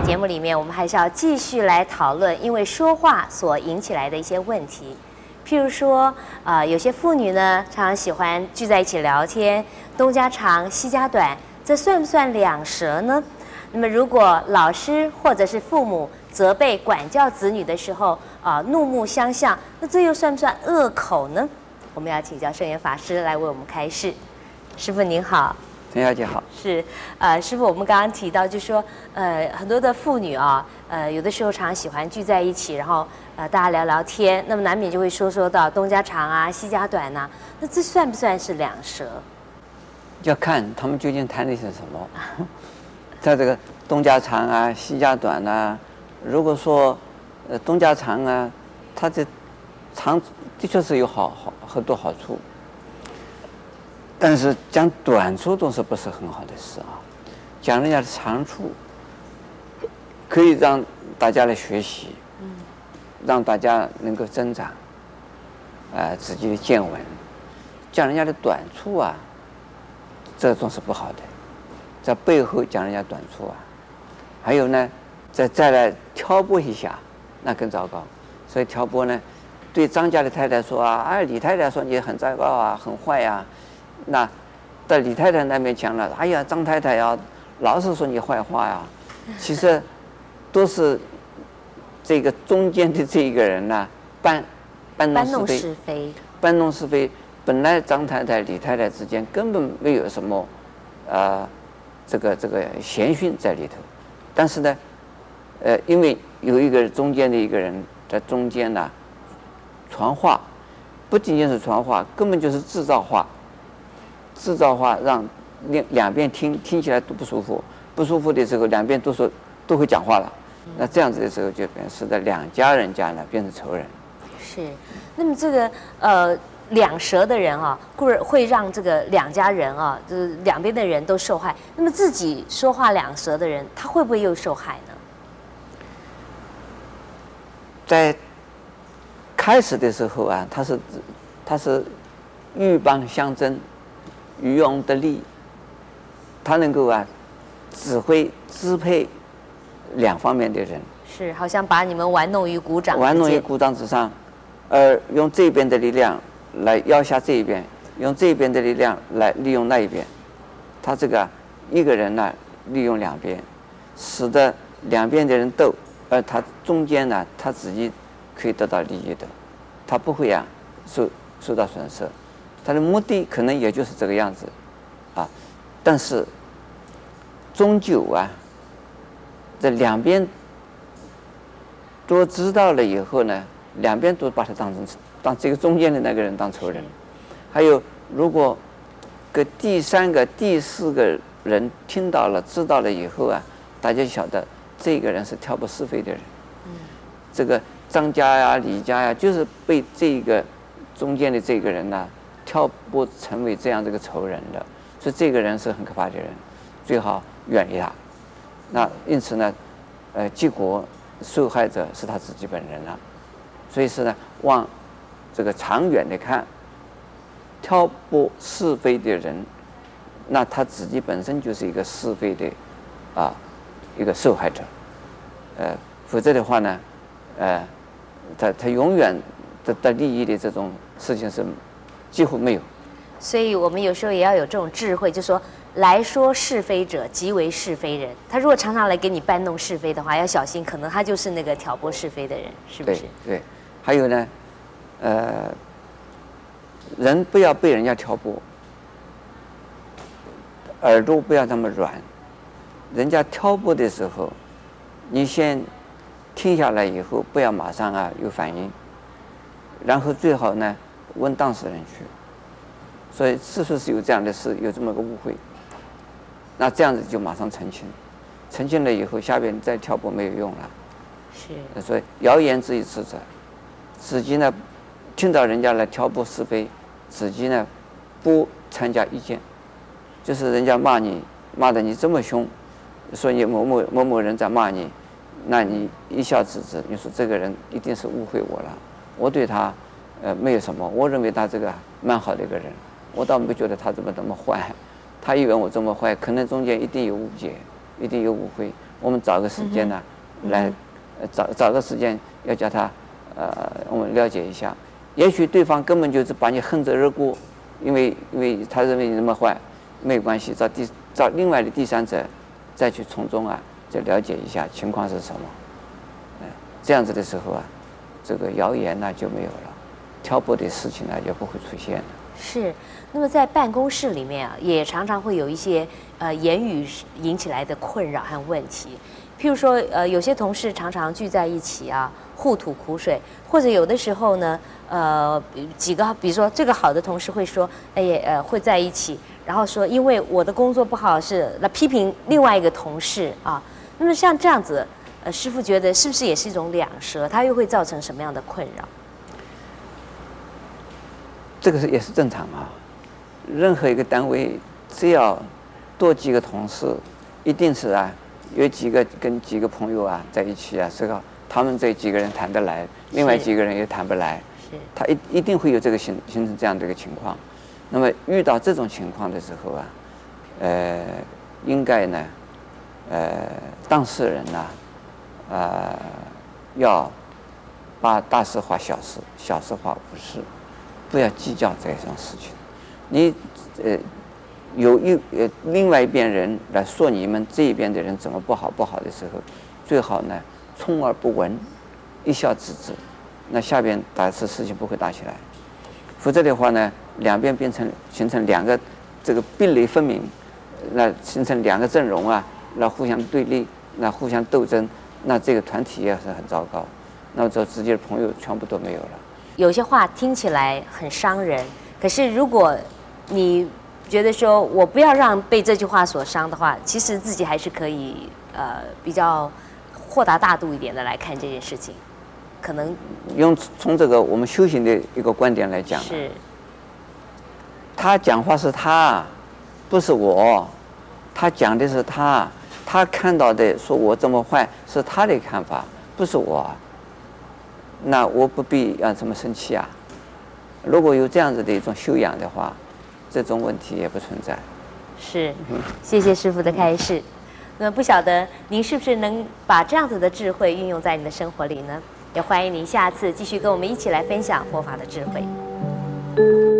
节目里面，我们还是要继续来讨论，因为说话所引起来的一些问题。譬如说，呃，有些妇女呢，常常喜欢聚在一起聊天，东家长西家短，这算不算两舌呢？那么，如果老师或者是父母责备管教子女的时候，啊、怒目相向，那这又算不算恶口呢？我们要请教圣严法师来为我们开示。师傅您好。陈小姐好，是，呃，师傅，我们刚刚提到，就是说，呃，很多的妇女啊，呃，有的时候常常喜欢聚在一起，然后呃，大家聊聊天，那么难免就会说说到东家长啊，西家短呐、啊，那这算不算是两舌？要看他们究竟谈的是什么。在这个东家长啊，西家短啊，如果说呃东家长啊，它这长的确是有好好很多好处。但是讲短处总是不是很好的事啊，讲人家的长处，可以让大家来学习，让大家能够增长，啊，自己的见闻。讲人家的短处啊，这总是不好的，在背后讲人家短处啊，还有呢，再再来挑拨一下，那更糟糕。所以挑拨呢，对张家的太太说啊，哎，李太太说你很糟糕啊，很坏呀。那在李太太那边讲了，哎呀，张太太呀，老是说你坏话呀。其实都是这个中间的这一个人呢，搬搬弄是非，搬弄是非。本来张太太、李太太之间根本没有什么啊、呃，这个这个嫌隙在里头。但是呢，呃，因为有一个中间的一个人在中间呢，传话，不仅仅是传话，根本就是制造话。制造化让两两边听听起来都不舒服，不舒服的时候两边都说都会讲话了，那这样子的时候就变成使得两家人家呢变成仇人。是，那么这个呃两舌的人啊，会会让这个两家人啊，就是两边的人都受害。那么自己说话两舌的人，他会不会又受害呢？在开始的时候啊，他是他是鹬蚌相争。渔翁得利，他能够啊，指挥支配两方面的人，是好像把你们玩弄于股掌，玩弄于股掌之上，而用这边的力量来压下这一边，用这边的力量来利用那一边，他这个一个人呢，利用两边，使得两边的人斗，而他中间呢，他自己可以得到利益的，他不会啊受受到损失。他的目的可能也就是这个样子，啊，但是终究啊，这两边都知道了以后呢，两边都把他当成当这个中间的那个人当仇人。还有，如果跟第三个、第四个人听到了、知道了以后啊，大家晓得这个人是挑拨是非的人。这个张家呀、李家呀，就是被这个中间的这个人呢。挑拨成为这样这个仇人的，所以这个人是很可怕的人，最好远离他。那因此呢，呃，结果受害者是他自己本人了。所以是呢，往这个长远的看，挑拨是非的人，那他自己本身就是一个是非的啊一个受害者。呃，否则的话呢，呃，他他永远得到利益的这种事情是。几乎没有，所以我们有时候也要有这种智慧，就说来说是非者，即为是非人。他如果常常来给你搬弄是非的话，要小心，可能他就是那个挑拨是非的人，是不是？对，对，还有呢，呃，人不要被人家挑拨，耳朵不要那么软。人家挑拨的时候，你先听下来以后，不要马上啊有反应，然后最好呢。问当事人去，所以是不是有这样的事，有这么个误会？那这样子就马上澄清，澄清了以后，下边再挑拨没有用了。是。所以谣言止于智者，自己呢听到人家来挑拨是非，自己呢不参加意见，就是人家骂你骂的你这么凶，说你某某某某人在骂你，那你一笑置之，你说这个人一定是误会我了，我对他。呃，没有什么，我认为他这个蛮好的一个人，我倒没觉得他怎么怎么坏，他以为我这么坏，可能中间一定有误解，一定有误会，我们找个时间呢，嗯、来找找个时间要叫他呃，我们了解一下。也许对方根本就是把你恨之入骨，因为因为他认为你那么坏，没关系，找第找另外的第三者再去从中啊，再了解一下情况是什么。这样子的时候啊，这个谣言呢就没有了，挑拨的事情呢也不会出现。是，那么在办公室里面啊，也常常会有一些呃言语引起来的困扰和问题。譬如说，呃，有些同事常常聚在一起啊，互吐苦水，或者有的时候呢，呃，几个，比如说这个好的同事会说，哎呀，呃，会在一起，然后说，因为我的工作不好，是来批评另外一个同事啊。那么像这样子，呃，师傅觉得是不是也是一种两舌？它又会造成什么样的困扰？这个是也是正常啊。任何一个单位，只要多几个同事，一定是啊。有几个跟几个朋友啊在一起啊，这个他们这几个人谈得来，另外几个人也谈不来，是，他一一定会有这个形形成这样的一个情况。那么遇到这种情况的时候啊，呃，应该呢，呃，当事人呢，呃，要把大事化小事，小事化无事，不要计较这种事情。你呃。有一呃，另外一边人来说你们这一边的人怎么不好不好的时候，最好呢，充耳不闻，一笑置之，那下边大致事情不会打起来。否则的话呢，两边变成形成两个这个壁垒分明，那形成两个阵容啊，那互相对立，那互相斗争，那这个团体也是很糟糕，那么这自己的朋友全部都没有了。有些话听起来很伤人，可是如果你。觉得说我不要让被这句话所伤的话，其实自己还是可以呃比较豁达大度一点的来看这件事情，可能用从这个我们修行的一个观点来讲，是，他讲话是他，不是我，他讲的是他，他看到的说我这么坏是他的看法，不是我，那我不必要这么生气啊。如果有这样子的一种修养的话。这种问题也不存在。是，谢谢师傅的开示。那不晓得您是不是能把这样子的智慧运用在你的生活里呢？也欢迎您下次继续跟我们一起来分享佛法的智慧。